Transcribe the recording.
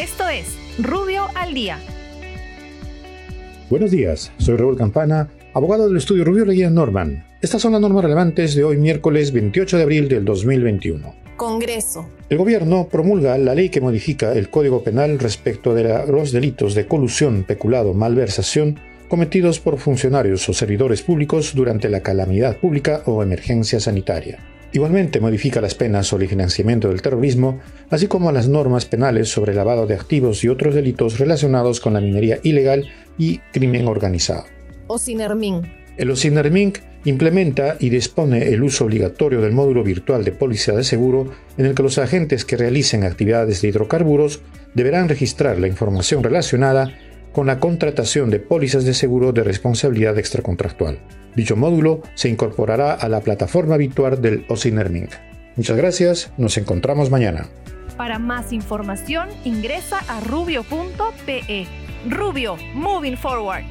Esto es Rubio al Día. Buenos días, soy Raúl Campana, abogado del estudio Rubio Leguía Norman. Estas son las normas relevantes de hoy miércoles 28 de abril del 2021. Congreso. El gobierno promulga la ley que modifica el Código Penal respecto de los delitos de colusión, peculado, malversación cometidos por funcionarios o servidores públicos durante la calamidad pública o emergencia sanitaria. Igualmente modifica las penas sobre el financiamiento del terrorismo, así como las normas penales sobre lavado de activos y otros delitos relacionados con la minería ilegal y crimen organizado. OSINERMIN. El OSINERMIN implementa y dispone el uso obligatorio del módulo virtual de póliza de seguro en el que los agentes que realicen actividades de hidrocarburos deberán registrar la información relacionada con la contratación de pólizas de seguro de responsabilidad extracontractual. Dicho módulo se incorporará a la plataforma habitual del OSINERMINC. Muchas gracias, nos encontramos mañana. Para más información ingresa a rubio.pe. Rubio, moving forward.